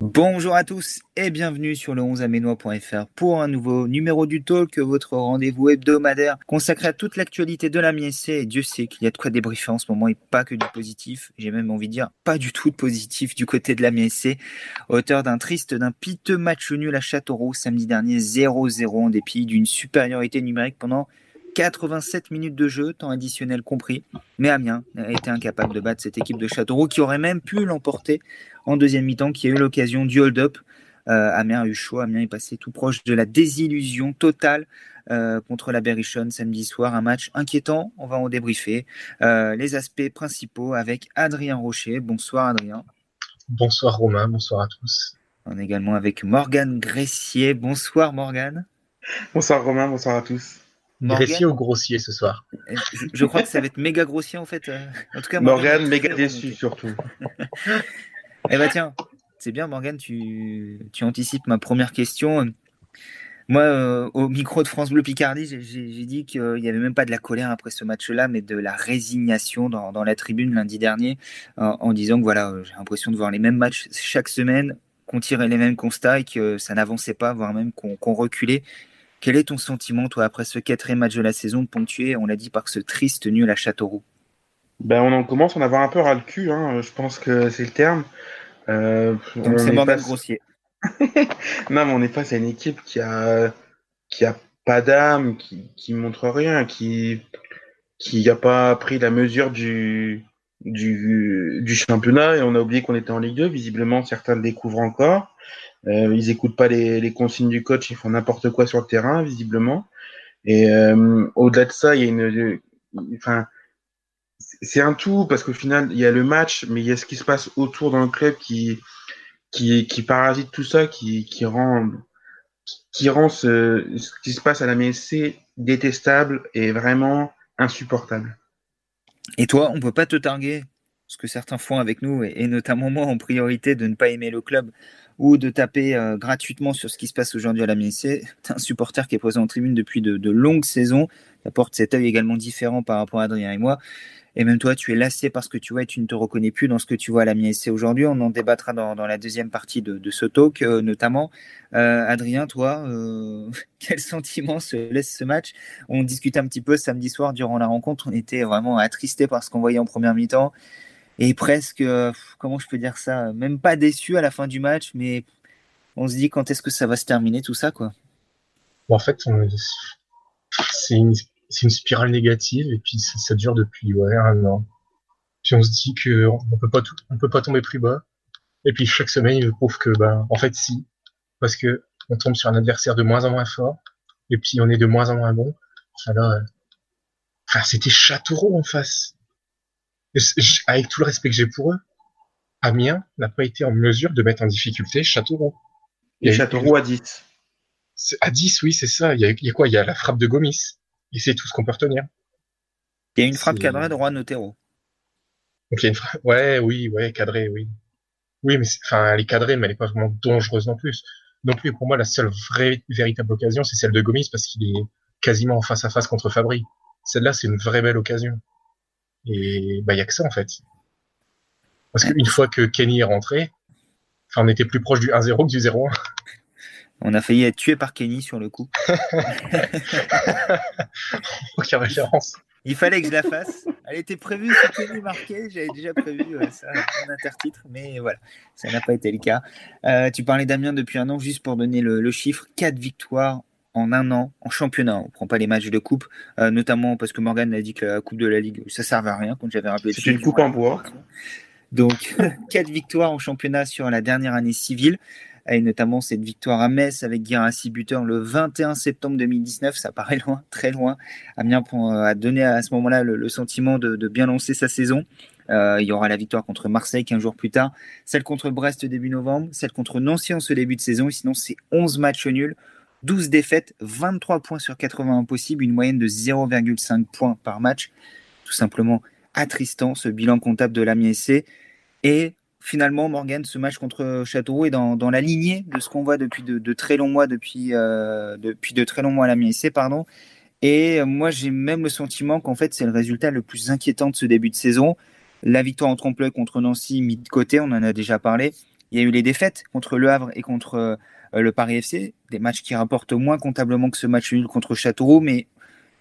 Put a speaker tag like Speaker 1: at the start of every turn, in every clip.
Speaker 1: Bonjour à tous et bienvenue sur le 11aménois.fr pour un nouveau numéro du Talk, votre rendez-vous hebdomadaire consacré à toute l'actualité de la MSC. Et Dieu sait qu'il y a de quoi débriefer en ce moment et pas que du positif. J'ai même envie de dire pas du tout de positif du côté de la MSC. Auteur d'un triste, d'un piteux match nul à Châteauroux samedi dernier 0-0 en dépit d'une supériorité numérique pendant 87 minutes de jeu, temps additionnel compris. Mais Amiens a été incapable de battre cette équipe de Châteauroux qui aurait même pu l'emporter en deuxième mi-temps, qui a eu l'occasion du hold-up. Euh, Amiens a eu chaud, Amiens est passé tout proche de la désillusion totale euh, contre la Berrichonne samedi soir. Un match inquiétant, on va en débriefer. Euh, les aspects principaux avec Adrien Rocher. Bonsoir Adrien.
Speaker 2: Bonsoir Romain, bonsoir à tous.
Speaker 1: On est également avec Morgane Gressier. Bonsoir Morgane.
Speaker 3: Bonsoir Romain, bonsoir à tous.
Speaker 2: Gressier ou grossier ce soir
Speaker 1: je, crois que ça va être méga grossier en fait. En
Speaker 3: tout cas, Morgane, méga déçu surtout.
Speaker 1: Eh bah tiens, c'est bien Morgane, tu, tu, anticipes ma première question. Moi, euh, au micro de France Bleu Picardie, j'ai dit qu'il n'y avait même pas de la colère après ce match-là, mais de la résignation dans, dans la tribune lundi dernier, en disant que voilà, euh, j'ai l'impression de voir les mêmes matchs chaque semaine, qu'on tirait les mêmes constats et que ça n'avançait pas, voire même qu'on reculait. Quel est ton sentiment, toi, après ce quatrième match de la saison, ponctué, on l'a dit, par ce triste nul à Châteauroux?
Speaker 3: Ben, On en commence à en avoir un peu ras le cul, hein, je pense que c'est le terme.
Speaker 1: Euh, Donc c'est Morgan Grossier.
Speaker 3: non, mais on est face à une équipe qui a, qui a pas d'âme, qui, qui montre rien, qui, qui a pas pris la mesure du, du, du championnat et on a oublié qu'on était en Ligue 2. Visiblement, certains le découvrent encore. Euh, ils écoutent pas les, les, consignes du coach, ils font n'importe quoi sur le terrain, visiblement. Et euh, au-delà de ça, il y a une, enfin, c'est un tout parce qu'au final, il y a le match, mais il y a ce qui se passe autour dans le club qui, qui, qui parasite tout ça, qui, qui rend, qui rend ce, ce qui se passe à la MSC détestable et vraiment insupportable.
Speaker 1: Et toi, on peut pas te targuer, ce que certains font avec nous, et, notamment moi en priorité, de ne pas aimer le club ou de taper euh, gratuitement sur ce qui se passe aujourd'hui à la MSC. un supporter qui est présent en tribune depuis de, longues saisons, qui apporte cet œil également différent par rapport à Adrien et moi. Et même toi, tu es lassé parce que tu vois et tu ne te reconnais plus dans ce que tu vois à la MSC aujourd'hui. On en débattra dans, la deuxième partie de, ce talk, euh, notamment. Euh, Adrien, toi, quel sentiment se laisse ce match? On discutait un petit peu samedi soir durant la rencontre. On était vraiment attristé par ce qu'on voyait en première mi-temps et presque, euh, comment je peux dire ça, même pas déçu à la fin du match, mais on se dit quand est-ce que ça va se terminer tout ça, quoi.
Speaker 2: en fait, c'est une, spirale négative et puis ça, dure depuis ouais, un an. Puis on se dit que on peut pas peut pas tomber plus bas. Et puis chaque semaine, il prouve que, ben, en fait, si, parce que on tombe sur un adversaire de moins en moins fort et puis on est de moins en moins bon. Alors, euh, enfin, c'était Châteauroux en face avec tout le respect que j'ai pour eux, Amiens n'a pas été en mesure de mettre en difficulté Châteauroux.
Speaker 3: Et, Châteauroux à 10.
Speaker 2: À 10, oui, c'est ça. Il y, a, quoi? Il y a la frappe de Gomis. Et c'est tout ce qu'on peut retenir.
Speaker 1: Il y a une frappe cadrée de Juan Otero.
Speaker 2: Donc il y a une frappe... Ouais, oui, ouais, cadrée, oui. Oui, mais enfin, elle est cadrée, mais elle n'est pas vraiment dangereuse non plus. Non plus, pour moi, la seule vraie, véritable occasion, c'est celle de Gomis parce qu'il est quasiment en face à face contre Fabry. Celle-là, c'est une vraie belle occasion. Et bah, il y a que ça, en fait. Parce qu'une fois que Kenny est rentré, on était plus proche du 1-0 que du 0-1.
Speaker 1: On a failli être tué par Kenny sur le coup.
Speaker 2: Aucune référence.
Speaker 1: Il fallait que je la fasse. Elle était prévue, que Kenny marqué. J'avais déjà prévu ça en intertitre, mais voilà, ça n'a pas été le cas. Euh, tu parlais d'Amiens depuis un an, juste pour donner le, le chiffre 4 victoires en un an en championnat. On prend pas les matchs de coupe, euh, notamment parce que Morgan a dit que la coupe de la Ligue, ça servait à rien quand j'avais rappelé.
Speaker 3: C'est une coupe en bois.
Speaker 1: Donc, quatre victoires en championnat sur la dernière année civile, et notamment cette victoire à Metz avec Guirassi buteur le 21 septembre 2019. Ça paraît loin, très loin. Amiens a donné à ce moment-là le, sentiment de, bien lancer sa saison. Euh, il y aura la victoire contre Marseille 15 jours plus tard, celle contre Brest début novembre, celle contre Nancy en ce début de saison, et sinon c'est 11 matchs nuls 12 défaites, 23 points sur 80 possibles, une moyenne de 0,5 points par match. Tout simplement attristant ce bilan comptable de l'Amiens Et finalement, Morgan, ce match contre Châteauroux est dans, la lignée de ce qu'on voit depuis de, très longs mois, depuis, euh, depuis de très longs mois à l'Amiens pardon. Et moi, j'ai même le sentiment qu'en fait, c'est le résultat le plus inquiétant de ce début de saison. La victoire en trompe-l'œil contre Nancy, mis de côté, on en a déjà parlé. Il y a eu les défaites contre Le Havre et contre euh, le Paris FC, des matchs qui rapportent moins comptablement que ce match nul contre Châteauroux. Mais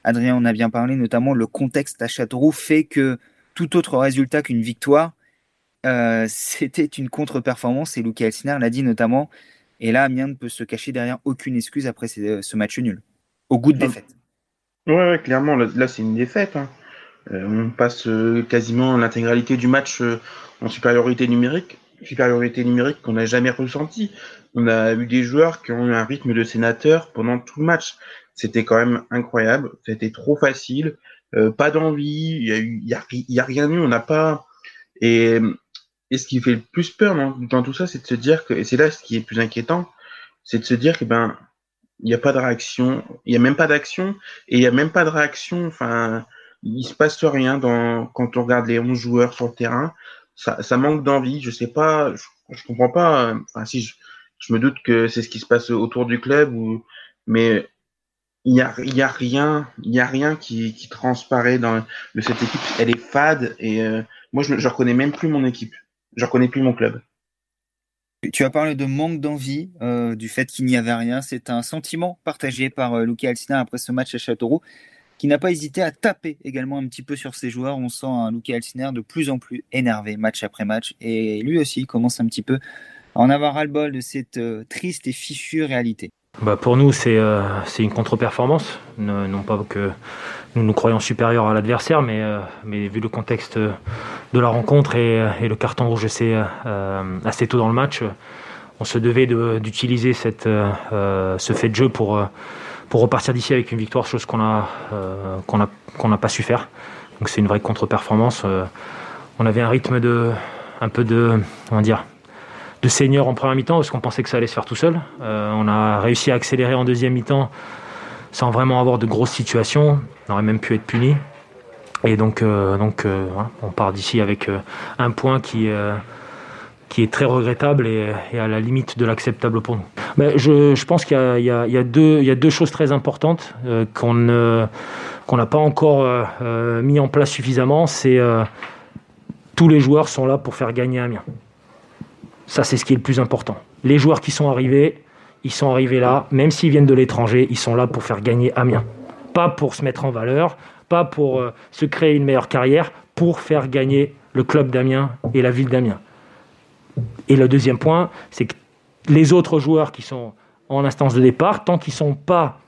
Speaker 1: Adrien en a bien parlé, notamment le contexte à Châteauroux fait que tout autre résultat qu'une victoire, euh, c'était une contre-performance. Et Lucas Elsner l'a dit notamment. Et là, Amiens ne peut se cacher derrière aucune excuse après ce match nul, au goût de défaite.
Speaker 3: Ouais, clairement, là, c'est une défaite. Hein. Euh, on passe euh, quasiment l'intégralité du match en supériorité numérique, supériorité numérique qu'on n'a jamais ressenti. On a eu des joueurs qui ont eu un rythme de sénateur pendant tout le match. C'était quand même incroyable. C'était trop facile. pas d'envie. Il y a, a, rien eu. On n'a pas. Et et ce qui fait le plus peur dans, tout ça, c'est de se dire que, et c'est là ce qui est plus inquiétant, c'est de se dire que ben, il n'y a pas de réaction, il n'y a même pas d'action, et il n'y a même pas de réaction, enfin, il se passe rien dans, quand on regarde les 11 joueurs sur le terrain, ça, ça manque d'envie, je sais pas, je, je comprends pas, enfin, si je, je me doute que c'est ce qui se passe autour du club, mais il y a, y a rien, y a rien qui, qui transparaît dans cette équipe, elle est fade, et euh, moi je, je reconnais même plus mon équipe je reconnais plus mon club.
Speaker 1: Tu as parlé de manque d'envie, euh, du fait qu'il n'y avait rien. C'est un sentiment partagé par euh, Luca après ce match à Châteauroux, qui n'a pas hésité à taper également un petit peu sur ses joueurs. On sent un Luca de plus en plus énervé match après match. Et lui aussi commence un petit peu en avoir ras-le-bol de cette euh, triste et fichue réalité.
Speaker 4: Bah pour nous, c'est euh, une contre-performance. Non pas que nous nous croyons supérieurs à l'adversaire, mais, euh, mais vu le contexte de la rencontre et, et le carton rouge assez, euh, assez tôt dans le match, on se devait d'utiliser euh, ce fait de jeu pour, pour repartir d'ici avec une victoire, chose qu'on n'a qu'on n'a pas su faire. Donc c'est une vraie contre-performance. on avait un rythme de un peu de, on dire, de seigneur en première mi-temps parce qu'on pensait que ça allait se faire tout seul. Euh, on a réussi à accélérer en deuxième mi-temps sans vraiment avoir de grosses situations. On aurait même pu être puni. Et donc, euh, donc euh, on part d'ici avec un point qui, qui est très regrettable et, à la limite de l'acceptable pour nous. Mais je, pense qu'il y, a deux choses très importantes qu'on n'a pas encore mis en place suffisamment. C'est tous les joueurs sont là pour faire gagner Amiens. Ça, c'est ce qui est le plus important. Les joueurs qui sont arrivés, ils sont arrivés là, même s'ils viennent de l'étranger, ils sont là pour faire gagner Amiens. Pas pour se mettre en valeur, pas pour euh, se créer une meilleure carrière, pour faire gagner le club d'Amiens et la ville d'Amiens. Et le deuxième point, c'est que les autres joueurs qui sont en instance de départ, tant qu'ils ne sont pas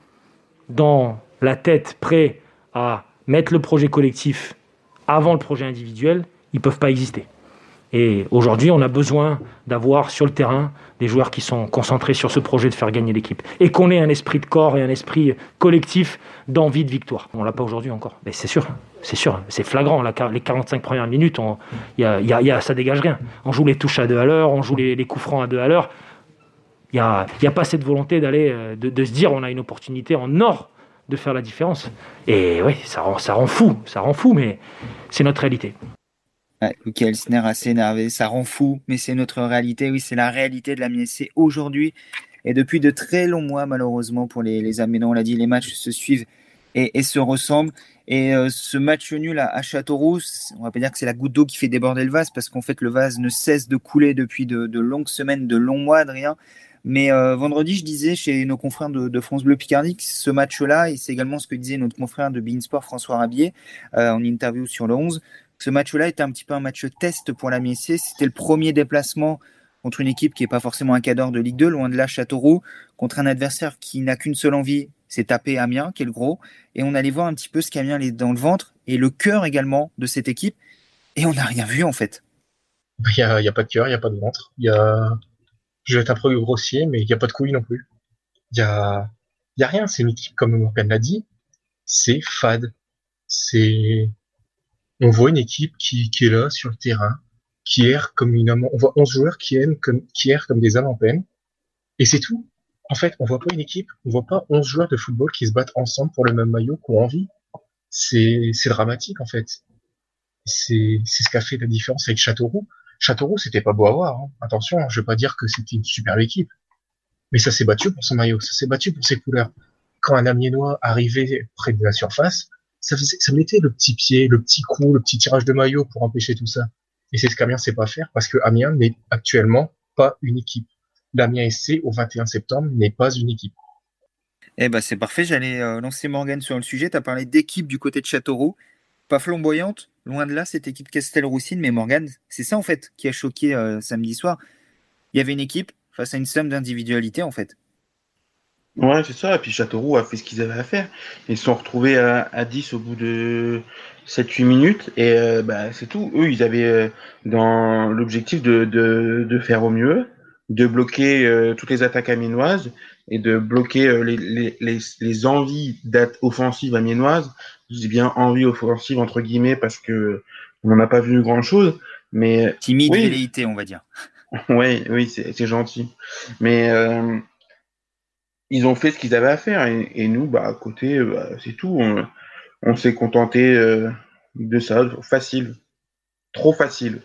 Speaker 4: dans la tête prêts à mettre le projet collectif avant le projet individuel, ils ne peuvent pas exister. Et aujourd'hui, on a besoin d'avoir sur le terrain des joueurs qui sont concentrés sur ce projet de faire gagner l'équipe. Et qu'on ait un esprit de corps et un esprit collectif d'envie de victoire. On l'a pas aujourd'hui encore. Mais c'est sûr, c'est sûr, c'est flagrant. les 45 premières minutes, y a, y a, ça dégage rien. On joue les touches à deux à l'heure, on joue les, coups francs à deux à l'heure. Il n'y a, y a pas cette volonté d'aller, euh, de, se dire on a une opportunité en or de faire la différence. Et oui, ça rend fou, ça rend fou, mais c'est notre réalité.
Speaker 1: Ouais, Elsner assez énervé, ça rend fou, mais c'est notre réalité. Oui, c'est la réalité de la MSC aujourd'hui et depuis de très longs mois, malheureusement, pour les, les On l'a dit, les matchs se suivent et, se ressemblent. Et euh, ce match nul à, Châteauroux, on va pas dire que c'est la goutte d'eau qui fait déborder le vase, parce qu'en fait, le vase ne cesse de couler depuis de, longues semaines, de longs mois, Adrien. Mais euh, vendredi, je disais chez nos confrères de, France Bleu Picardie que ce match-là, et c'est également ce que disait notre confrère de Beansport, François Rabier, euh, en interview sur le 11, ce match-là était un petit peu un match test pour la MSC. C'était le premier déplacement contre une équipe qui n'est pas forcément un cadre de Ligue 2, loin de là, Châteauroux, contre un adversaire qui n'a qu'une seule envie, c'est taper Amiens, qui est le gros. Et on allait voir un petit peu ce qu'Amiens est dans le ventre et le cœur également de cette équipe. Et on n'a rien vu en fait.
Speaker 2: Il n'y a, pas de cœur, il n'y a pas de ventre. Y. Je vais être un peu grossier, mais il n'y a pas de couilles non plus. Il n'y a... a rien. C'est une équipe, comme Morgan l'a dit, c'est fade. C'est on voit une équipe qui, qui est là sur le terrain, qui erre comme une. On voit 11 joueurs qui aiment comme, qui errent comme des âmes en peine. Et c'est tout. En fait, on voit pas une équipe, on voit pas 11 joueurs de football qui se battent ensemble pour le même maillot, qui ont envie. C'est, c'est dramatique, en fait. C'est, c'est ce qui a fait la différence avec Châteauroux. Châteauroux, c'était pas beau à voir. Hein. Attention, je veux pas dire que c'était une superbe équipe. Mais ça s'est battu pour son maillot, ça s'est battu pour ses couleurs. quand un Amiénois arrivait près de la surface, ça, mettait le petit pied, le petit coup, le petit tirage de maillot pour empêcher tout ça. Et c'est ce qu'Amiens sait pas faire parce que Amiens n'est actuellement pas une équipe. L'Amiens SC au 21 septembre n'est pas une équipe.
Speaker 1: Eh ben c'est parfait, j'allais euh, lancer Morgan sur le sujet. Tu as parlé d'équipe du côté de Châteauroux. Pas flamboyante, loin de là, cette équipe Castel-Roussine, mais Morgan, c'est ça en fait qui a choqué euh, samedi soir. Il y avait une équipe face à une somme d'individualité en fait.
Speaker 3: Ouais, c'est ça. Et puis Châteauroux a fait ce qu'ils avaient à faire. Ils se sont retrouvés à, 10 au bout de 7-8 minutes. Et euh, bah, c'est tout. Eux, ils avaient euh, dans l'objectif de, de, de, faire au mieux, de bloquer euh, toutes les attaques amiénoises et de bloquer les, les, les, les envies offensives amiénoises. Je dis bien envie offensive entre guillemets parce que on n'en a pas vu grand chose. Mais
Speaker 1: timide velléité, on va dire.
Speaker 3: oui, oui, c'est gentil. Mais ils ont fait ce qu'ils avaient à faire. Et, nous, bah, à côté, euh, bah, c'est tout. On, s'est contenté euh, de ça. Facile. Trop facile.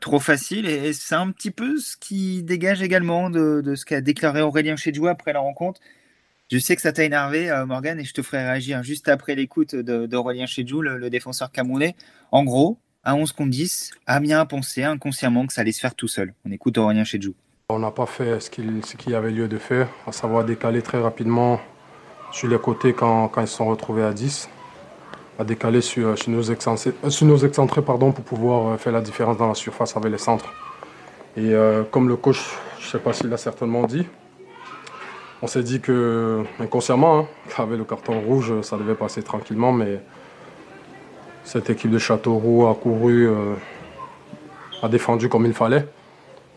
Speaker 1: trop facile. Et, c'est un petit peu ce qui dégage également de, ce qu'a déclaré Aurélien Chedjou après la rencontre. Je sais que ça t'a énervé, euh, Morgan, et je te ferai réagir juste après l'écoute d'Aurélien Chedjou, le, le, défenseur camerounais. En gros, à 11 contre 10, Amiens a pensé inconsciemment que ça allait se faire tout seul. On écoute Aurélien Chedjou.
Speaker 5: On n'a pas fait ce qu'il y avait lieu de faire, à savoir décaler très rapidement sur les côtés quand, ils se sont retrouvés à 10, à décaler sur, nos, excentrés, euh, sur nos excentrés pardon, pour pouvoir euh, faire la différence dans la surface avec les centres. Et euh, comme le coach, je ne sais pas s'il l'a certainement dit, on s'est dit que, inconsciemment, hein, avec le carton rouge, ça devait passer tranquillement, mais cette équipe de Châteauroux a couru, a défendu comme il fallait.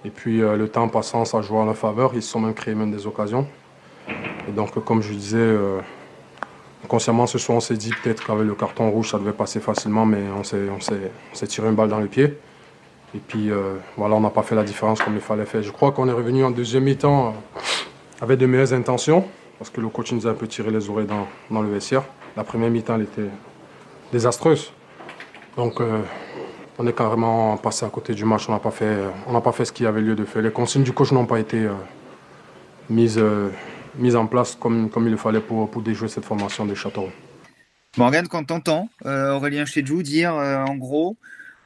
Speaker 5: Et puis euh, le temps passant, ça joue en leur faveur. Ils se sont même créés même des occasions. Et donc, comme je disais, euh, consciemment ce soir, on s'est dit peut-être qu'avec le carton rouge, ça devait passer facilement, mais on s'est tiré une balle dans le pied. Et puis euh, voilà, on n'a pas fait la différence comme il fallait faire. Je crois qu'on est revenu en deuxième mi-temps avec de meilleures intentions, parce que le coach nous a un peu tiré les oreilles dans, dans le vestiaire. La première mi-temps, elle était désastreuse. Donc on est carrément passé à côté du match. On n'a pas fait, pas fait ce qu'il y avait lieu de faire. Les consignes du coach n'ont pas été euh, mises, euh, mises en place comme, comme il le fallait pour, pour déjouer cette formation des Châteaux.
Speaker 1: Morgan, quand t'entends euh, Aurélien Chedjou dire en gros,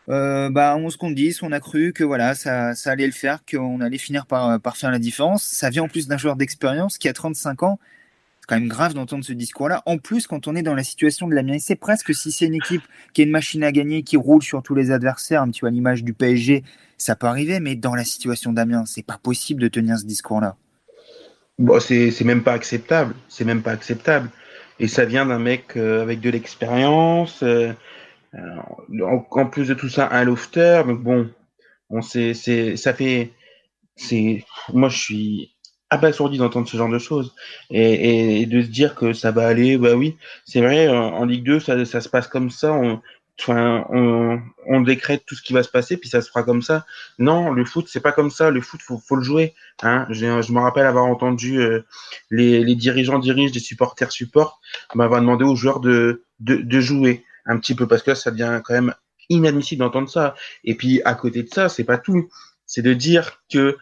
Speaker 1: bah 11 contre 10, on a cru que voilà, ça, ça allait le faire, qu'on allait finir par, par faire la différence. Ça vient en plus d'un joueur d'expérience qui a 35 ans quand même grave d'entendre ce discours-là. En plus, quand on est dans la situation de l'Amiens, c'est presque si c'est une équipe qui est une machine à gagner, qui roule sur tous les adversaires, un petit peu à l'image du PSG, ça peut arriver, mais dans la situation d'Amiens, c'est pas possible de tenir ce discours-là.
Speaker 3: Bon, c'est même pas acceptable. C'est même pas acceptable. Et ça vient d'un mec euh, avec de l'expérience. Euh, en, plus de tout ça, un lofter. Donc bon, on c'est, ça fait, c'est, moi je suis abasourdi d'entendre ce genre de choses et, et, de se dire que ça va aller. Bah oui, c'est vrai. En, Ligue 2, ça, ça, se passe comme ça. On, on, on, décrète tout ce qui va se passer, puis ça se fera comme ça. Non, le foot, c'est pas comme ça. Le foot, faut, faut le jouer. Hein. Je, je me rappelle avoir entendu euh, les, les, dirigeants dirigent, les supporters supportent, m'avoir demandé aux joueurs de, de, de, jouer un petit peu parce que là, ça devient quand même inadmissible d'entendre ça. Et puis à côté de ça, c'est pas tout. C'est de dire que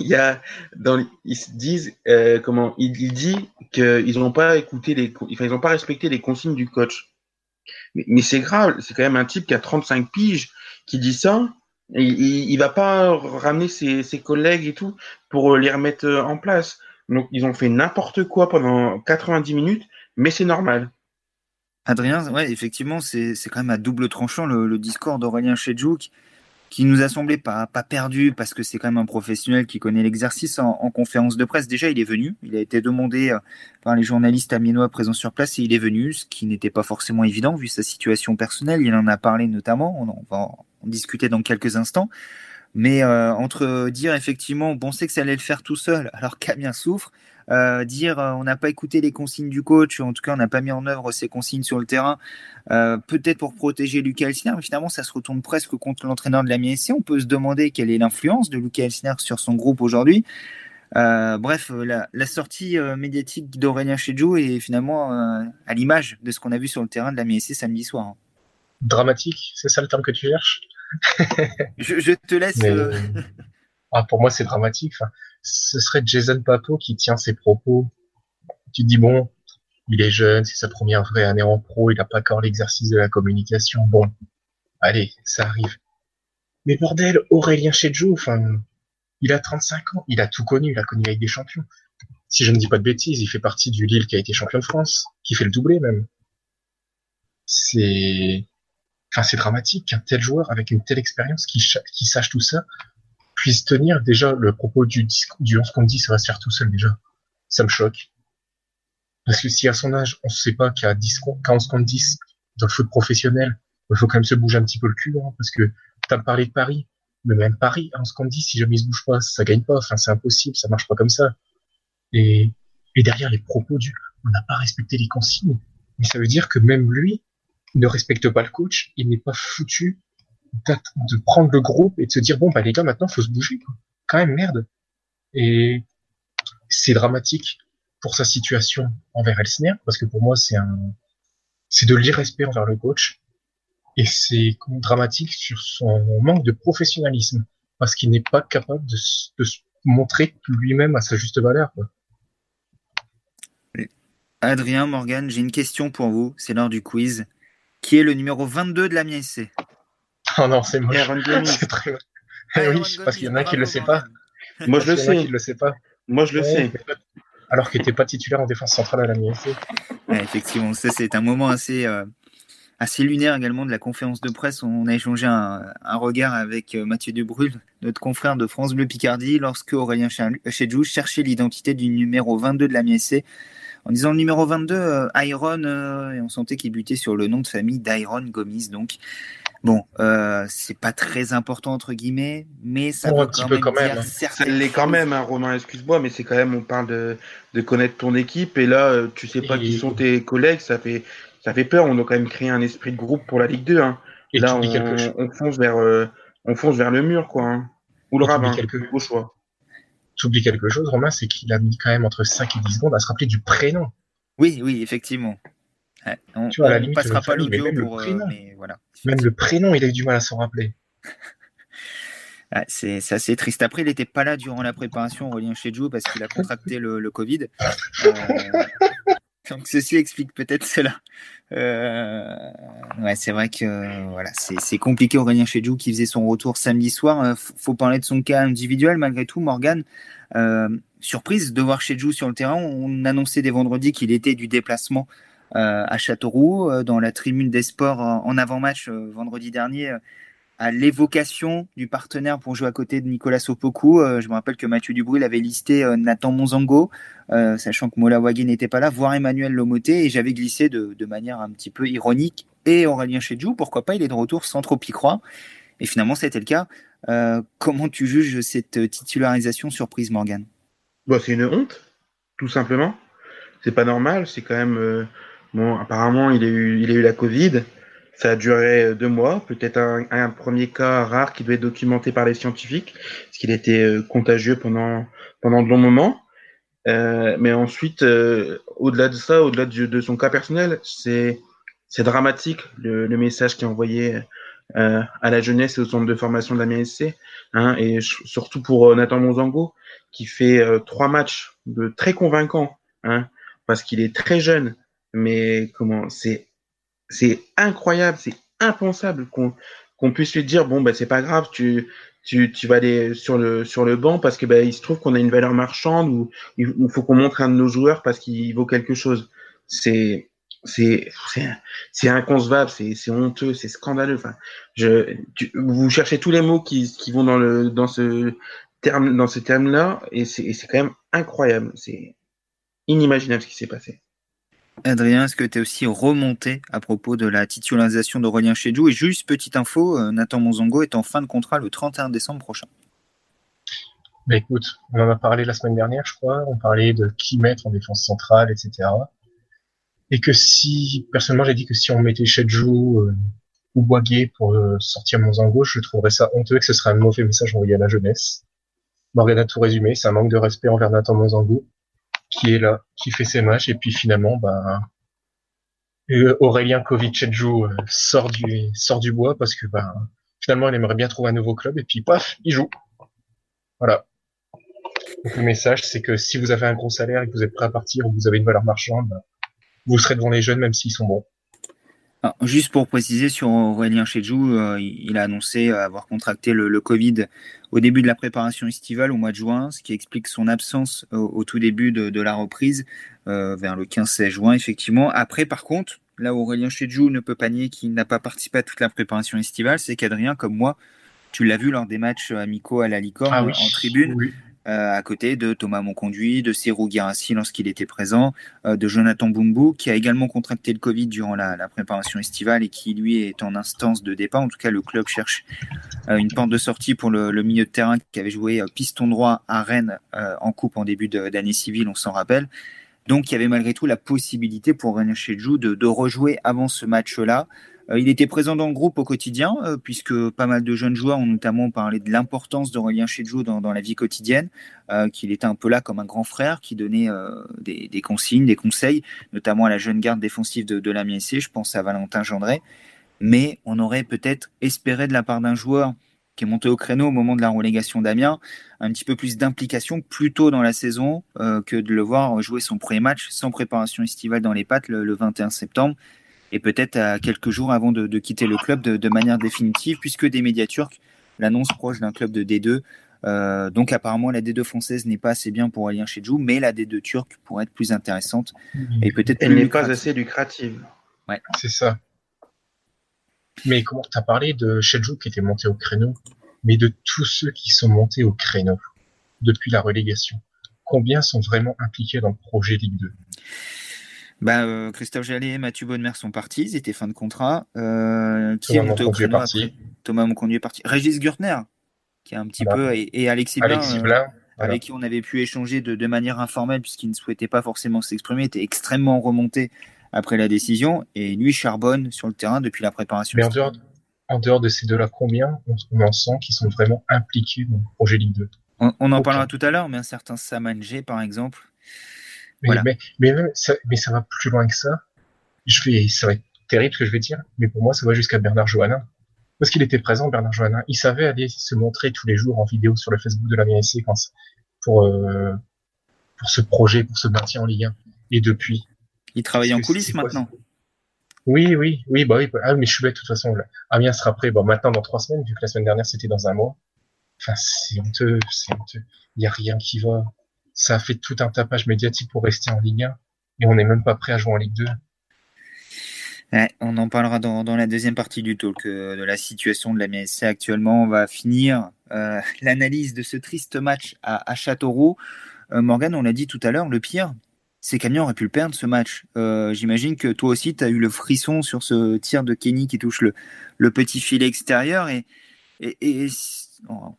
Speaker 3: il, disent euh, comment il, dit qu'ils n'ont pas écouté les ils n'ont pas respecté les consignes du coach. Mais, c'est grave c'est quand même un type qui a 35 piges qui dit ça il, il va pas ramener ses, collègues et tout pour les remettre en place. Donc ils ont fait n'importe quoi pendant 90 minutes mais c'est normal.
Speaker 1: Adrien, ouais, effectivement, c'est quand même à double tranchant le, le discours d'Aurélien Chedjouk qui nous a semblé pas, pas perdu parce que c'est quand même un professionnel qui connaît l'exercice en, conférence de presse. Déjà, il est venu, il a été demandé euh, par les journalistes amiénois présents sur place et il est venu, ce qui n'était pas forcément évident vu sa situation personnelle. Il en a parlé notamment, on, va en discuter dans quelques instants. Mais euh, entre dire effectivement, on pensait que ça allait le faire tout seul alors qu'Amien souffre, euh, dire euh, on n'a pas écouté les consignes du coach, en tout cas on n'a pas mis en œuvre ces consignes sur le terrain, euh, peut-être pour protéger Lucas Elsner, mais finalement ça se retourne presque contre l'entraîneur de la MSC. On peut se demander quelle est l'influence de Lucas Elsner sur son groupe aujourd'hui. bref, la, sortie médiatique d'Aurélien Chedjou est finalement à l'image de ce qu'on a vu sur le terrain de la MSC samedi soir. Hein.
Speaker 2: Dramatique, c'est ça le terme que tu cherches?
Speaker 1: Je, te laisse.
Speaker 2: ah, pour moi, c'est dramatique ce serait Jason Papo qui tient ses propos Tu te dis, bon, il est jeune, c'est sa première vraie année en pro, il n'a pas encore l'exercice de la communication. Bon, allez, ça arrive. Mais bordel, Aurélien Chedjou, enfin, il a 35 ans, il a tout connu, il a connu avec des champions. Si je ne dis pas de bêtises, il fait partie du Lille qui a été champion de France, qui fait le doublé même. C'est, enfin, c'est dramatique qu'un tel joueur avec une telle expérience qui, qui sache tout ça puisse tenir déjà le propos du, du 11 qu'on dit, ça va se faire tout seul déjà. Ça me choque. Parce que si à son âge, on ne sait pas qu'à 10 qu'à 11 contre 10 dans le foot professionnel, il faut quand même se bouger un petit peu le cul, hein, parce que tu as parlé de Paris, mais même Paris, à 11 contre 10, si jamais il se bouge pas, ça gagne pas, enfin c'est impossible, ça marche pas comme ça. Et, et derrière les propos du on n'a pas respecté les consignes, mais ça veut dire que même lui ne respecte pas le coach, il n'est pas foutu de prendre le groupe et de se dire bon bah les gars maintenant faut se bouger quoi. quand même merde et c'est dramatique pour sa situation envers Elsner, parce que pour moi, c'est un, c'est de l'irrespect envers le coach, et c'est dramatique sur son manque de professionnalisme, parce qu'il n'est pas capable de, se montrer lui-même à sa juste valeur.
Speaker 1: Adrien, Morgan, j'ai une question pour vous, c'est l'heure du quiz. Qui est le numéro 22 de la MSC
Speaker 2: Oh non, c'est moche. c'est très... Eh oui, parce qu'il y en a qui le sait pas.
Speaker 3: Moi je le sais.
Speaker 2: le sait pas.
Speaker 3: Moi je le sais
Speaker 2: alors qu'il n'était pas titulaire en défense centrale à la MSC.
Speaker 1: effectivement, ça c'est un moment assez, euh, assez lunaire également de la conférence de presse. On a échangé un, regard avec euh, Mathieu Debrul, notre confrère de France Bleu Picardie, lorsque Aurélien Chedjou cherchait l'identité du numéro 22 de la MSC. En disant le numéro 22, euh, Iron, et on sentait qu'il butait sur le nom de famille d'Iron Gomis. Donc, Bon, euh, c'est pas très important entre guillemets, mais ça
Speaker 2: bon,
Speaker 1: veut
Speaker 2: un petit peu quand même. Hein.
Speaker 3: Ça l'est quand même, hein, Romain. Excuse-moi, mais c'est quand même, on parle de, de connaître ton équipe et là, euh, tu sais pas qui sont tes collègues, ça fait, ça fait peur. On doit quand même créer un esprit de groupe pour la Ligue 2. Hein. Et là, on, on, fonce vers, euh, on fonce vers le mur, quoi. Hein. Ou le rabbin, quelque... au choix.
Speaker 2: Tu oublies quelque chose, Romain, c'est qu'il a mis quand même entre 5 et 10 secondes à se rappeler du prénom.
Speaker 1: Oui, oui, effectivement. On, tu vois, la limite, passera pas l'audio pour. Euh, mais voilà.
Speaker 2: Même le prénom, il a eu du mal à s'en rappeler.
Speaker 1: c'est assez triste. Après, il n'était pas là durant la préparation, Aurélien Chedjou, parce qu'il a contracté le, Covid. Euh, donc, ceci explique peut-être cela. Euh, ouais, c'est vrai que voilà, c'est compliqué. Aurélien Chedjou qui faisait son retour samedi soir. faut parler de son cas individuel malgré tout. Morgan, surprise de voir Chedjou sur le terrain. On annonçait des vendredis qu'il était du déplacement euh, à Châteauroux, euh, dans la tribune des sports en avant-match euh, vendredi dernier à l'évocation du partenaire pour jouer à côté de Nicolas Sopoku. je me rappelle que Mathieu Dubril avait listé Nathan Monzango, sachant que Mola Wagui n'était pas là, voire Emmanuel Lomoté, et j'avais glissé de, manière un petit peu ironique. Et Aurélien Chedjou, pourquoi pas, il est de retour sans trop y croire. Et finalement, c'était le cas. comment tu juges cette titularisation surprise, Morgan
Speaker 3: bah, C'est une honte, tout simplement. C'est pas normal, c'est quand même Bon, apparemment, il a eu, il a eu la Covid. Ça a duré euh, deux mois, peut-être un, premier cas rare qui doit être documenté par les scientifiques, parce qu'il était euh, contagieux pendant pendant de longs moments. Euh, mais ensuite, au-delà de ça, au-delà de, de, son cas personnel, c'est c'est dramatique le, message qui est envoyé à la jeunesse et au centre de formation de la MSC, hein, et surtout pour Nathan Monzango, qui fait trois matchs de très convaincants, hein, parce qu'il est très jeune, mais comment c'est c'est incroyable, c'est impensable qu'on qu'on puisse lui dire bon bah c'est pas grave, tu tu, tu vas aller sur le sur le banc parce que bah, il se trouve qu'on a une valeur marchande ou il faut qu'on montre un de nos joueurs parce qu'il vaut quelque chose. C'est c'est c'est inconcevable, c'est c'est honteux, c'est scandaleux. Enfin, je vous cherchez tous les mots qui qui vont dans le dans ce terme dans ce terme là et c'est c'est quand même incroyable, c'est inimaginable ce qui s'est passé.
Speaker 1: Adrien, est-ce que tu es aussi remonté à propos de la titularisation d'Aurélien Chedjou? Et juste petite info, euh, Nathan Monzongo est en fin de contrat le 31 décembre prochain.
Speaker 2: Bah écoute, on en a parlé la semaine dernière, je crois. On parlait de qui mettre en défense centrale, etc. Et que si, personnellement, j'ai dit que si on mettait Chedjou euh, ou Boiguet pour euh, sortir Monzongo, je trouverais ça honteux et que ce serait un mauvais message envoyé à la jeunesse. Morgan a tout résumé, c'est un manque de respect envers Nathan Monzango qui est là, qui fait ses matchs, et puis finalement, bah, Aurélien Kovicedjou euh, sort du sort du bois parce que bah, finalement, il aimerait bien trouver un nouveau club, et puis paf, il joue. Voilà. Donc, le message, c'est que si vous avez un gros salaire et que vous êtes prêt à partir ou que vous avez une valeur marchande, vous serez devant les jeunes même s'ils sont bons.
Speaker 1: Juste pour préciser sur Aurélien Chedjou, euh, il a annoncé avoir contracté le, Covid au début de la préparation estivale au mois de juin, ce qui explique son absence au, tout début de, la reprise, euh, vers le 15-16 juin, effectivement. Après, par contre, là où Aurélien Chedjou ne peut pas nier qu'il n'a pas participé à toute la préparation estivale, c'est qu'Adrien, comme moi, tu l'as vu lors des matchs amicaux à la Licorne ah en tribune. À côté de Thomas Monconduit, de Serou Guirassi lorsqu'il était présent, euh, de Jonathan Bumbu, qui a également contracté le Covid durant la, préparation estivale et qui, lui, est en instance de départ. En tout cas, le club cherche euh, une porte de sortie pour le, milieu de terrain qui avait joué piston droit à Rennes en coupe en début d'année civile, on s'en rappelle. Donc, il y avait malgré tout la possibilité pour René Chedjou de rejouer avant ce match-là. Euh, il était présent dans le groupe au quotidien, euh, puisque pas mal de jeunes joueurs ont notamment parlé de l'importance d'Aurélien Chedjou dans, dans la vie quotidienne, euh, qu'il était un peu là comme un grand frère qui donnait des, consignes, des conseils, notamment à la jeune garde défensive de, de la je pense à Valentin Gendré. Mais on aurait peut-être espéré de la part d'un joueur qui est monté au créneau au moment de la relégation d'Amiens, un petit peu plus d'implication plus tôt dans la saison que de le voir jouer son premier match sans préparation estivale dans les pattes le 21 septembre et peut-être à quelques jours avant de, quitter le club de, manière définitive, puisque des médias turcs l'annoncent proche d'un club de D2. Euh, donc apparemment la D2 française n'est pas assez bien pour Alien Chedjou, mais la D2 turque pourrait être plus intéressante et peut-être
Speaker 3: Elle n'est pas assez lucrative.
Speaker 2: Ouais. C'est ça. Mais comment tu as parlé de Chedjou qui était monté au créneau, mais de tous ceux qui sont montés au créneau depuis la relégation, combien sont vraiment impliqués dans le projet Ligue 2
Speaker 1: bah, euh, Christophe Jallet et Mathieu Bonnemer sont partis, ils étaient fin de contrat. Euh, qui Thomas est parti. Thomas Monconduit est parti. Régis Gürtner, qui est un petit peu, et, Alexis, Blanc, euh, avec qui on avait pu échanger de, manière informelle, puisqu'il ne souhaitait pas forcément s'exprimer, était extrêmement remonté après la décision, et lui charbonne sur le terrain depuis la préparation.
Speaker 2: Mais en dehors, en dehors de ces deux-là, combien on, en sent qui sont vraiment impliqués dans le projet Ligue 2
Speaker 1: on, en parlera tout à l'heure, mais un certain Samanje, par exemple,
Speaker 2: mais, mais, ça, mais ça va plus loin que ça. Je vais, ça va être terrible ce que je vais dire, mais pour moi, ça va jusqu'à Bernard Johannin. Parce qu'il était présent, Bernard Johannin. Il savait aller se montrer tous les jours en vidéo sur le Facebook de la MSC pour, euh, pour ce projet, pour ce maintien en Ligue 1. Et depuis.
Speaker 1: Il travaille en coulisses maintenant.
Speaker 2: oui, oui, oui, bah oui. Ah, mais je suis bête de toute façon. Amiens sera prêt, bon, maintenant dans trois semaines, vu que la semaine dernière c'était dans un mois. Enfin, c'est honteux, c'est honteux. Il n'y a rien qui va ça a fait tout un tapage médiatique pour rester en Ligue 1 et on n'est même pas prêt à jouer en Ligue 2.
Speaker 1: on en parlera dans, la deuxième partie du talk euh, de la situation de la MSC actuellement. On va finir euh, l'analyse de ce triste match à, Châteauroux. Euh, Morgan, on l'a dit tout à l'heure, le pire, c'est qu'Amiens aurait pu le perdre ce match. J'imagine que toi aussi, tu as eu le frisson sur ce tir de Kenny qui touche le, petit filet extérieur. Et, et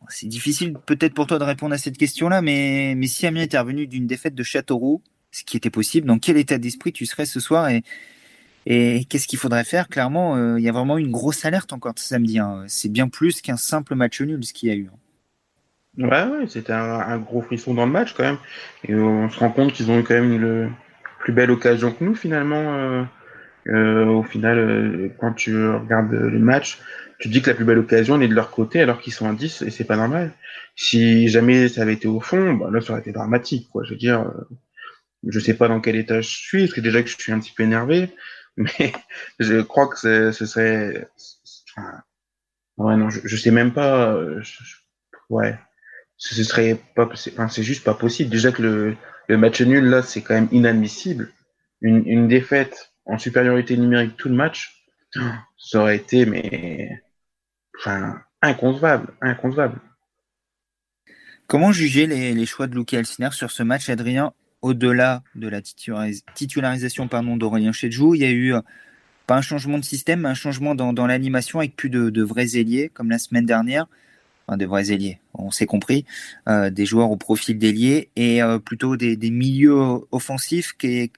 Speaker 1: c'est difficile peut-être pour toi de répondre à cette question-là, mais, mais si Amiens était revenu d'une défaite de Châteauroux, ce qui était possible, dans quel état d'esprit tu serais ce soir et, qu'est-ce qu'il faudrait faire? Clairement, euh, il y a vraiment une grosse alerte encore ce samedi. Hein. C'est bien plus qu'un simple match nul ce qu'il y a eu.
Speaker 3: Hein. Ouais, c'était un, gros frisson dans le match quand même. Et on se rend compte qu'ils ont eu quand même une plus belle occasion que nous finalement. Euh, au final, quand tu regardes le match, tu dis que la plus belle occasion est de leur côté alors qu'ils sont à 10 et c'est pas normal. Si jamais ça avait été au fond, bah là ça aurait été dramatique quoi. Je veux dire, euh, je sais pas dans quel état je suis, parce que déjà que je suis un petit peu énervé, mais je crois que ce serait, enfin, ouais non, je, je, sais même pas, euh, ouais, ce serait pas, enfin, c'est juste pas possible. Déjà que le, le match nul là c'est quand même inadmissible. Une, une défaite en supériorité numérique tout le match, ça aurait été mais enfin, inconcevable, inconcevable.
Speaker 1: Comment juger les, choix de Luca Alciner sur ce match, Adrien Au-delà de la titularisation pardon, d'Aurélien Chedjou, il y a eu euh, pas un changement de système, mais un changement dans, l'animation avec plus de, vrais ailiers, comme la semaine dernière. Enfin, de vrais ailiers, on s'est compris, euh, des joueurs au profil d'ailier et euh, plutôt des, milieux offensifs qui,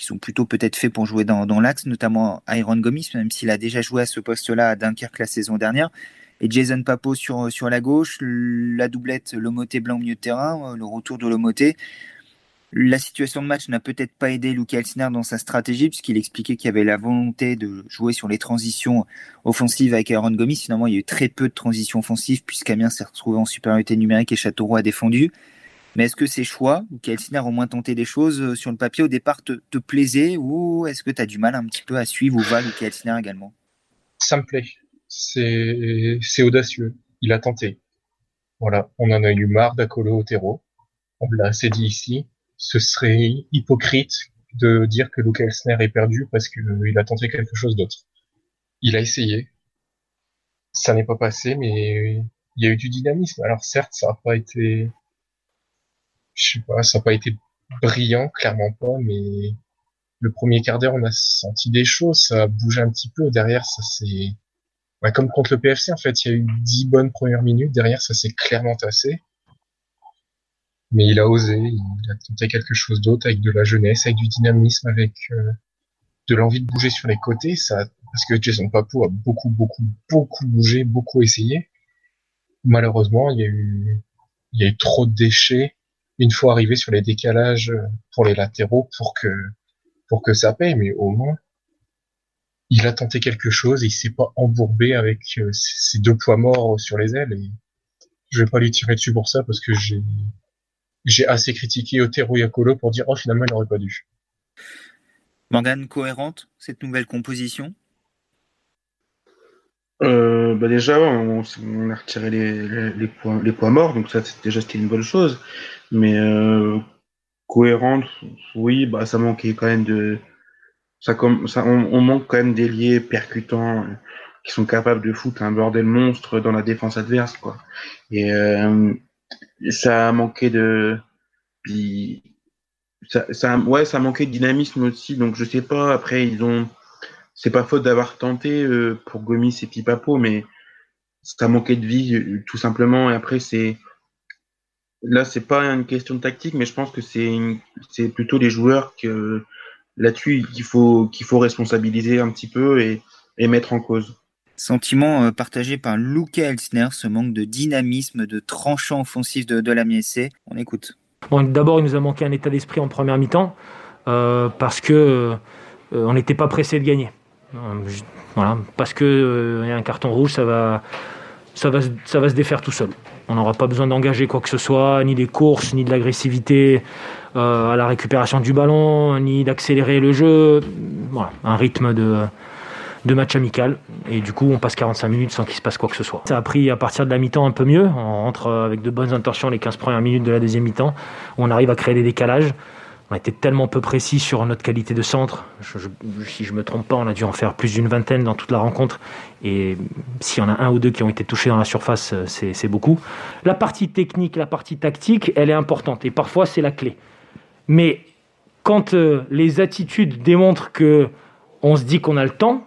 Speaker 1: qui sont plutôt peut-être faits pour jouer dans, l'axe, notamment Iron Gomis, même s'il a déjà joué à ce poste-là à Dunkerque la saison dernière. Et Jason Papo sur, sur la gauche, la doublette Lomoté blanc au milieu de terrain, le retour de Lomoté. La situation de match n'a peut-être pas aidé Luca Elsner dans sa stratégie, puisqu'il expliquait qu'il y avait la volonté de jouer sur les transitions offensives avec Aaron Gomis. Finalement, il y a eu très peu de transitions offensives, puisqu'Amiens s'est retrouvé en supériorité numérique et Châteauroux a défendu. Mais est-ce que ces choix, ou Kelsner a au moins tenté des choses sur le papier au départ, te, te plaisaient ou est-ce que tu as du mal un petit peu à suivre ou Val ou également?
Speaker 2: Ça me plaît. C'est audacieux. Il a tenté. Voilà, on en a eu marre d'Akolo Otero. On l'a assez dit ici. Ce serait hypocrite de dire que Luke Elsner est perdu parce qu'il a tenté quelque chose d'autre. Il a essayé. Ça n'est pas passé, mais il y a eu du dynamisme. Alors certes, ça n'a pas été, je sais pas, ça n'a pas été brillant, clairement pas, mais le premier quart d'heure, on a senti des choses, ça a bougé un petit peu. Derrière, ça s'est, comme contre le PFC, en fait, il y a eu dix bonnes premières minutes. Derrière, ça s'est clairement tassé mais il a osé, il a tenté quelque chose d'autre avec de la jeunesse, avec du dynamisme, avec euh, de l'envie de bouger sur les côtés. Ça, parce que Jason Papou a beaucoup, beaucoup, beaucoup bougé, beaucoup essayé. Malheureusement, il y a eu, il y a eu trop de déchets une fois arrivé sur les décalages pour les latéraux pour que, pour que ça paye. Mais au moins, il a tenté quelque chose et il s'est pas embourbé avec euh, ses deux poids morts sur les ailes. Et je vais pas lui tirer dessus pour ça parce que j'ai j'ai assez critiqué Otero Yakolo pour dire oh finalement il n'aurait pas dû.
Speaker 1: Morgane, cohérente cette nouvelle composition?
Speaker 3: Euh, bah déjà, on, a retiré les, les, points, les points morts, donc ça c'est déjà c'était une bonne chose. Mais euh, cohérente, oui, bah ça manquait quand même de, ça comme ça, on, manque quand même d'ailiers percutants qui sont capables de foutre un bordel monstre dans la défense adverse, quoi. Et euh, ça a manqué de. Puis, ça, ça, ouais, ça a manqué de dynamisme aussi. Donc, je sais pas. Après, ils ont. C'est pas faute d'avoir tenté euh, pour Gomis et Pipapo, mais ça a manqué de vie, euh, tout simplement. Et après, c'est. Là, c'est pas une question de tactique, mais je pense que c'est c'est plutôt les joueurs que là-dessus qu'il faut qu'il faut responsabiliser un petit peu et, et mettre en cause.
Speaker 1: Sentiment euh, partagé par Luca Elsner, ce manque de dynamisme, de tranchant offensif de, de la MSC. On écoute.
Speaker 4: Bon, D'abord, il nous a manqué un état d'esprit en première mi-temps euh, parce que euh, on n'était pas pressé de gagner. Voilà, parce que y a un carton rouge, ça va, ça va, ça va se défaire tout seul. On n'aura pas besoin d'engager quoi que ce soit, ni des courses, ni de l'agressivité à la récupération du ballon, ni d'accélérer le jeu. Voilà, un rythme de de match amical. Et du coup, on passe 45 minutes sans qu'il se passe quoi que ce soit. Ça a pris à partir de la mi-temps un peu mieux. On rentre avec de bonnes intentions les 15 premières minutes de la deuxième mi-temps. On arrive à créer des décalages. On était tellement peu précis sur notre qualité de centre. si je me trompe pas, on a dû en faire plus d'une vingtaine dans toute la rencontre. Et s'il y en a un ou deux qui ont été touchés dans la surface, c'est beaucoup. La partie technique, la partie tactique, elle est importante. Et parfois, c'est la clé. Mais quand euh, les attitudes démontrent que on se dit qu'on a le temps,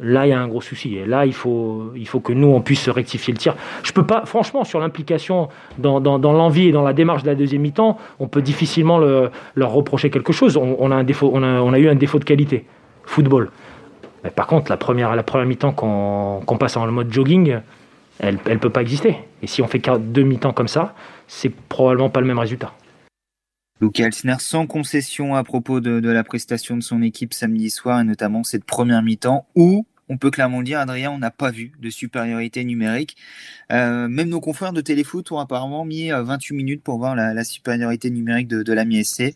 Speaker 4: Là, il y a un gros souci. Et là, il faut, il faut que nous, on puisse rectifier le tir. Je peux pas, franchement, sur l'implication dans, l'envie et dans la démarche de la deuxième mi-temps, on peut difficilement leur reprocher quelque chose. On, a un défaut, on a, eu un défaut de qualité. Football. Mais par contre, la première, la première mi-temps qu'on passe en mode jogging, elle ne peut pas exister. Et si on fait deux mi-temps comme ça, c'est probablement pas le même résultat.
Speaker 1: Luke Elsner sans concession à propos de, la prestation de son équipe samedi soir et notamment cette première mi-temps où on peut clairement le dire, Adrien, on n'a pas vu de supériorité numérique. Euh, même nos confrères de Téléfoot ont apparemment mis 28 euh, minutes pour voir la, supériorité numérique de, la MSC.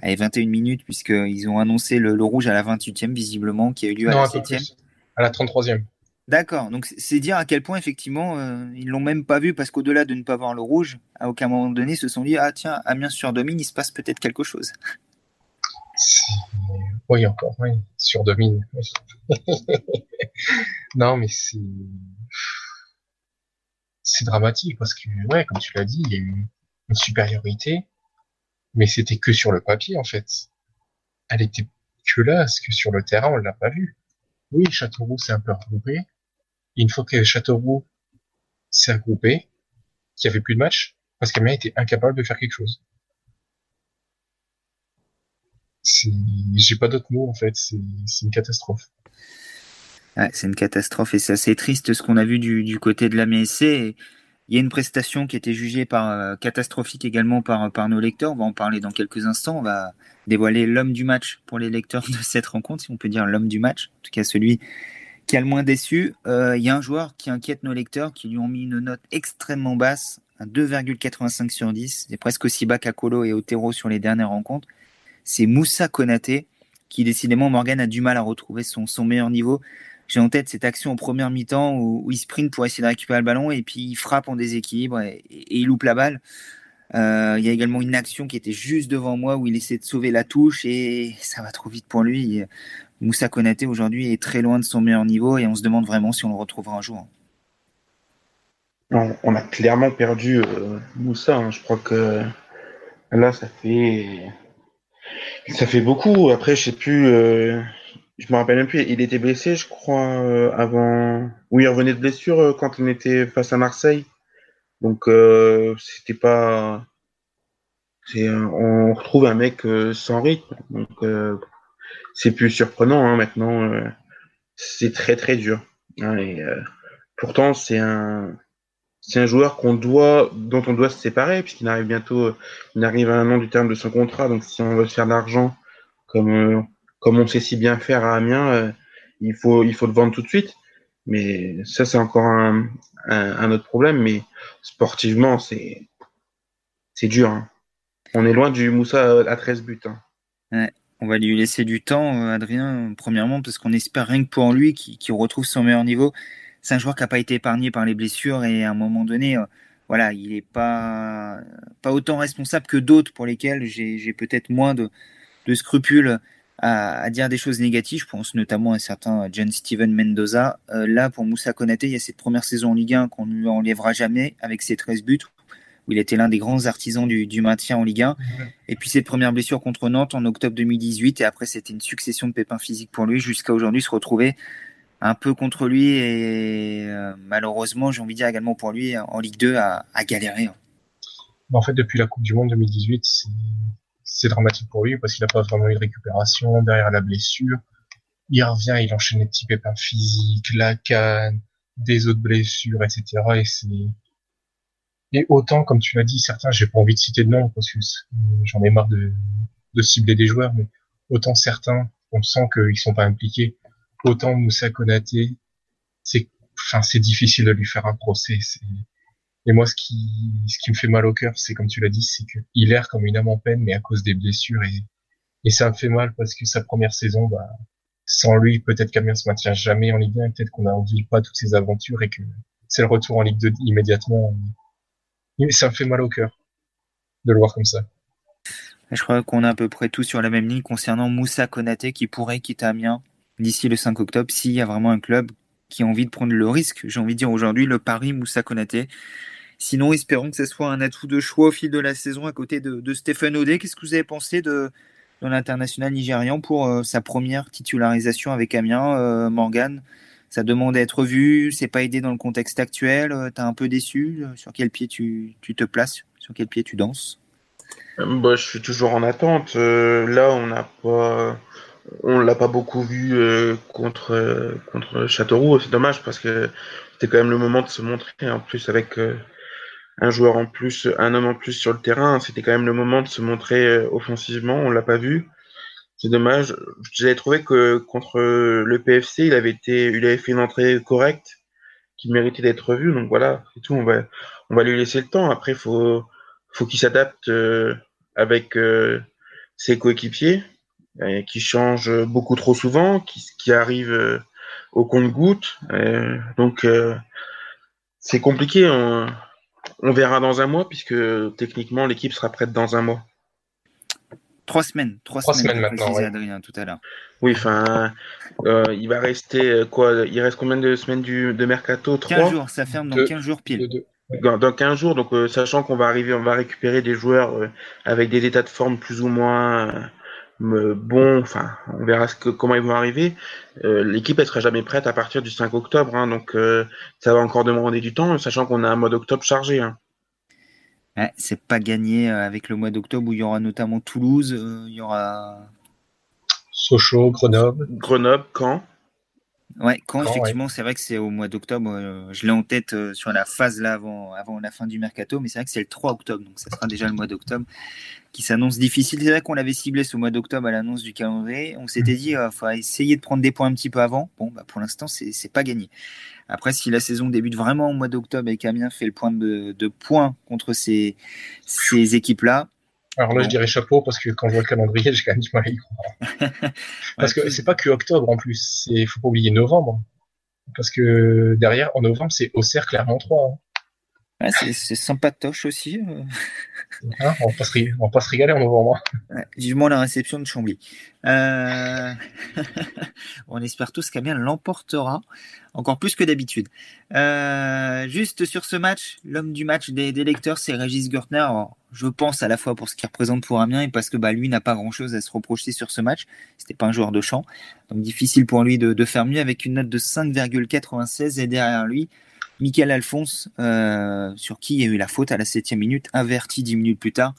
Speaker 1: Allez, 21 minutes, puisqu'ils ont annoncé le, rouge à la 28e, visiblement, qui a eu lieu à la 7e.
Speaker 2: À la 33e.
Speaker 1: D'accord, donc c'est dire à quel point effectivement euh, ils l'ont même pas vu parce qu'au-delà de ne pas voir le rouge, à aucun moment donné se sont dit ah tiens Amiens sur domine il se passe peut-être quelque chose.
Speaker 2: Oui encore oui sur domine. non mais c'est dramatique parce que ouais comme tu l'as dit il y a eu une supériorité mais c'était que sur le papier en fait. Elle était que là parce que sur le terrain on l'a pas vu. Oui Châteauroux s'est un peu regroupé une fois que Châteauroux s'est regroupé, qu'il n'y avait plus de match, parce qu'Amiens était incapable de faire quelque chose. J'ai pas d'autres mots en fait, c'est une catastrophe.
Speaker 1: c'est une catastrophe et c'est assez triste ce qu'on a vu du, côté de la MSC. Il y a une prestation qui était jugée par, euh, catastrophique également par nos lecteurs. On va en parler dans quelques instants. On va dévoiler l'homme du match pour les lecteurs de cette rencontre, si on peut dire l'homme du match. En tout cas, celui qui a le moins déçu. Il euh, y a un joueur qui inquiète nos lecteurs, qui lui ont mis une note extrêmement basse un 2,85 sur 10. C'est presque aussi bas qu'Akolo et Otero sur les dernières rencontres. C'est Moussa Konaté qui, décidément, Morgan a du mal à retrouver son, son meilleur niveau. J'ai en tête cette action en première mi-temps où, il sprint pour essayer de récupérer le ballon et puis il frappe en déséquilibre et, il loupe la balle. Euh, il y a également une action qui était juste devant moi où il essaie de sauver la touche et ça va trop vite pour lui. Moussa Konaté aujourd'hui est très loin de son meilleur niveau et on se demande vraiment si on le retrouvera un jour.
Speaker 3: On, a clairement perdu euh, Moussa. Hein. Je crois que là, ça fait ça fait beaucoup. Après, je sais plus. Euh, je me rappelle même plus. Il était blessé, je crois, euh, avant. Oui, il revenait de blessure quand on était face à Marseille. Donc, c'était pas. On retrouve un mec sans rythme. Donc, c'est plus surprenant hein, maintenant. c'est très très dur. Hein, et, pourtant, c'est un c'est un joueur dont on doit se séparer, puisqu'il arrive bientôt, il arrive à un an du terme de son contrat. Donc, si on veut se faire de l'argent, comme, euh, comme on sait si bien faire à Amiens, euh, il faut, il faut le vendre tout de suite. Mais ça, c'est encore un, un, autre problème. Mais sportivement, c'est, c'est dur. Hein. On est loin du Moussa à 13 buts.
Speaker 1: On va lui laisser du temps, euh, Adrien, premièrement, parce qu'on espère rien que pour lui qu'il retrouve son meilleur niveau c'est un joueur qui n'a pas été épargné par les blessures et à un moment donné, euh, voilà, il n'est pas, autant responsable que d'autres pour lesquels j'ai peut-être moins de, scrupules à, dire des choses négatives. Je pense notamment à un certain John Steven Mendoza. Euh, là, pour Moussa Konaté, il y a cette première saison en Ligue 1 qu'on ne lui enlèvera jamais avec ses 13 buts, où il était l'un des grands artisans du, du, maintien en Ligue 1. Et puis cette première blessure contre Nantes en octobre 2018. Et après, c'était une succession de pépins physiques pour lui jusqu'à aujourd'hui se retrouver un peu contre lui et euh, malheureusement, j'ai envie de dire également pour lui en Ligue 2 à, galérer. Hein.
Speaker 2: En fait, depuis la Coupe du Monde 2018, c'est dramatique pour lui parce qu'il n'a pas vraiment eu de récupération derrière la blessure. Il revient, il enchaîne les petits pépins physiques, la canne, des autres blessures, etc. Et c'est et autant, comme tu l'as dit, certains, j'ai pas envie de citer de nom parce que j'en ai marre de, de cibler des joueurs, mais autant certains, on sent qu'ils sont pas impliqués autant Moussa Konaté, c'est, enfin, c'est difficile de lui faire un procès. Et moi, ce qui, ce qui me fait mal au cœur, c'est comme tu l'as dit, c'est qu'il erre comme une âme en peine, mais à cause des blessures et, et ça me fait mal parce que sa première saison, bah, sans lui, peut-être qu'Amiens se maintient jamais en Ligue 1 peut-être qu'on n'a envie pas toutes ses aventures et que c'est le retour en Ligue 2 immédiatement. Mais ça me fait mal au cœur de le voir comme ça.
Speaker 1: Je crois qu'on est à peu près tous sur la même ligne concernant Moussa Konaté qui pourrait quitter Amiens d'ici le 5 octobre s'il y a vraiment un club qui a envie de prendre le risque. J'ai envie de dire aujourd'hui le Paris Moussa Konaté. Sinon, espérons que ce soit un atout de choix au fil de la saison à côté de, de Stéphane Odé. Qu'est-ce que vous avez pensé de, l'international nigérian pour euh, sa première titularisation avec Amiens, euh, Morgan? Ça demande à être vu, c'est pas aidé dans le contexte actuel. Euh, tu es un peu déçu Sur quel pied tu, tu, te places Sur quel pied tu danses?
Speaker 3: Bah, Je suis toujours en attente. là, on n'a pas on l'a pas beaucoup vu euh, contre euh, contre Châteauroux. C'est dommage parce que c'était quand même le moment de se montrer. En plus avec euh, un joueur en plus, un homme en plus sur le terrain, c'était quand même le moment de se montrer offensivement. On l'a pas vu. C'est dommage. J'avais trouvé que contre le PFC, il avait été, il avait fait une entrée correcte, qui méritait d'être vu. Donc voilà, c'est tout. On va lui laisser le temps. Après, faut faut qu'il s'adapte avec ses coéquipiers euh, qui change beaucoup trop souvent, qui, qui arrive euh, au compte-goutte. Euh, donc c'est compliqué. On, verra dans un mois puisque techniquement l'équipe sera prête dans un mois.
Speaker 1: Trois semaines, trois, semaines, maintenant. Adrien tout à l'heure.
Speaker 3: Oui, enfin, euh, il va rester quoi Il reste combien de semaines du, de mercato?
Speaker 1: 15 jours, ça ferme dans 15 jours pile.
Speaker 3: Dans, dans 15 jours, donc sachant qu'on va arriver, on va récupérer des joueurs avec des états de forme plus ou moins bon, enfin, on verra ce que, comment ils vont arriver. Euh, l'équipe elle sera jamais prête à partir du 5 octobre, hein, donc euh, ça va encore demander du temps, sachant qu'on a un mois d'octobre chargé. Hein.
Speaker 1: C'est pas gagné euh, avec le mois d'octobre où il y aura notamment Toulouse, il y aura
Speaker 2: Sochaux, Grenoble.
Speaker 3: Grenoble, quand?
Speaker 1: Ouais, quand, effectivement, c'est vrai que c'est au mois d'octobre. Euh, je l'ai en tête euh, sur la phase là avant, avant la fin du mercato, mais c'est vrai que c'est le 3 octobre, donc ça sera déjà le mois d'octobre qui s'annonce difficile. C'est vrai qu'on l'avait ciblé ce mois d'octobre à l'annonce du calendrier. On s'était dit, il euh, faut essayer de prendre des points un petit peu avant. Bon, bah, pour l'instant, c'est pas gagné. Après, si la saison débute vraiment au mois d'octobre et qu'Amiens fait le point de, de points contre ces, ces équipes-là,
Speaker 2: alors là, je dirais chapeau parce que quand je vois le calendrier, j'ai quand même du mal à y croire. parce que c'est pas que octobre en plus, il faut pas oublier novembre. Parce que derrière, en novembre, c'est au cercle Clermont 3. Hein.
Speaker 1: Ouais, c'est sympatoche aussi. Euh.
Speaker 2: Hein, on, va pas se, régaler en
Speaker 1: vivement la réception de Chambly. Euh, on espère tous qu'Amiens l'emportera, encore plus que d'habitude. Euh, juste sur ce match, l'homme du match des, lecteurs, c'est Régis Gürtner. je pense à la fois pour ce qu'il représente pour Amiens et parce que bah, lui n'a pas grand-chose à se reprocher sur ce match. C'était pas un joueur de champ, donc difficile pour lui de, de faire mieux avec une note de 5,96 et derrière lui, Michael Alphonse, euh, sur qui il y a eu la faute à la septième minute, inverti dix minutes plus tard,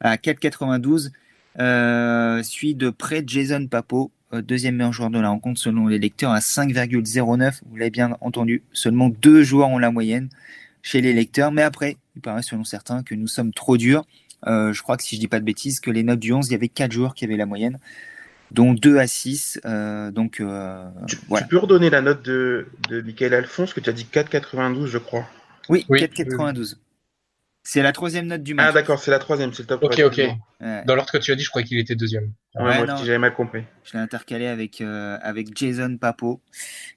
Speaker 1: à 4,92. Euh, suit de près Jason Papo, euh, deuxième meilleur joueur de la rencontre selon les lecteurs, à 5,09. Vous l'avez bien entendu, seulement deux joueurs ont la moyenne chez les lecteurs. Mais après, il paraît selon certains que nous sommes trop durs. je crois que si je dis pas de bêtises, que les notes du 11, il y avait quatre joueurs qui avaient la moyenne dont 2 à 6. Euh, donc, euh,
Speaker 3: tu, peux redonner la note de, de Michael Alphonse, que tu as dit 4,92, je crois.
Speaker 1: Oui, 4,92. C'est la troisième note du match.
Speaker 3: Ah d'accord, c'est la troisième, c'est le top.
Speaker 2: Ok, ok. Dans l'ordre que tu as dit, je crois qu'il était deuxième.
Speaker 3: Ouais, moi, j'avais mal compris.
Speaker 1: Je l'ai intercalé avec, euh, avec Jason Papo,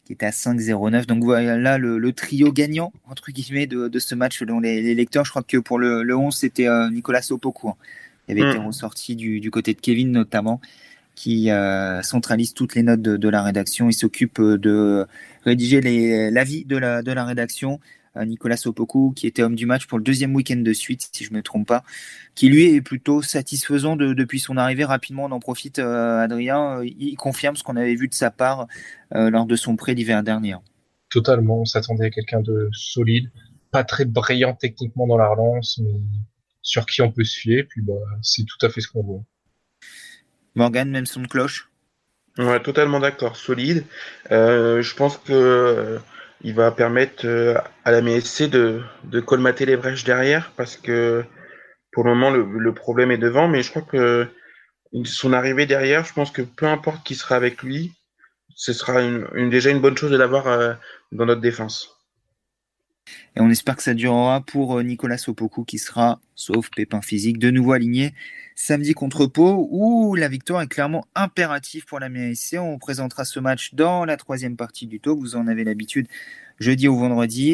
Speaker 1: qui était à 5,09. Donc voilà, là, le, trio gagnant, entre guillemets, de, de ce match selon les, lecteurs. Je crois que pour le, le 11, c'était Nicolas Sopoku. Hein. Il avait hmm. été ressorti du, du, côté de Kevin, notamment qui euh, centralise toutes les notes de, la rédaction. Il s'occupe euh, de rédiger l'avis de la, de la rédaction. Euh, Nicolas Sopoku, qui était homme du match pour le deuxième week-end de suite, si je ne me trompe pas, qui lui est plutôt satisfaisant depuis son arrivée. Rapidement, on en profite, Adrien. Il confirme ce qu'on avait vu de sa part lors de son prêt l'hiver dernier.
Speaker 2: Totalement, on s'attendait à quelqu'un de solide, pas très brillant techniquement dans la relance, mais sur qui on peut se fier. Puis bah, c'est tout à fait ce qu'on voit.
Speaker 1: Morgan, même son de cloche?
Speaker 3: Ouais, totalement d'accord, solide. Euh, je pense que euh, il va permettre euh, à la MSC de, de colmater les brèches derrière parce que pour le moment le, problème est devant, mais je crois que son arrivée derrière, je pense que peu importe qui sera avec lui, ce sera une, déjà une bonne chose de l'avoir dans notre défense.
Speaker 1: Et on espère que ça durera pour Nicolas Sopoku qui sera, sauf pépin physique, de nouveau aligné samedi contre Pau, où la victoire est clairement impérative pour la MSC. On présentera ce match dans la troisième partie du talk. Vous en avez l'habitude jeudi ou vendredi.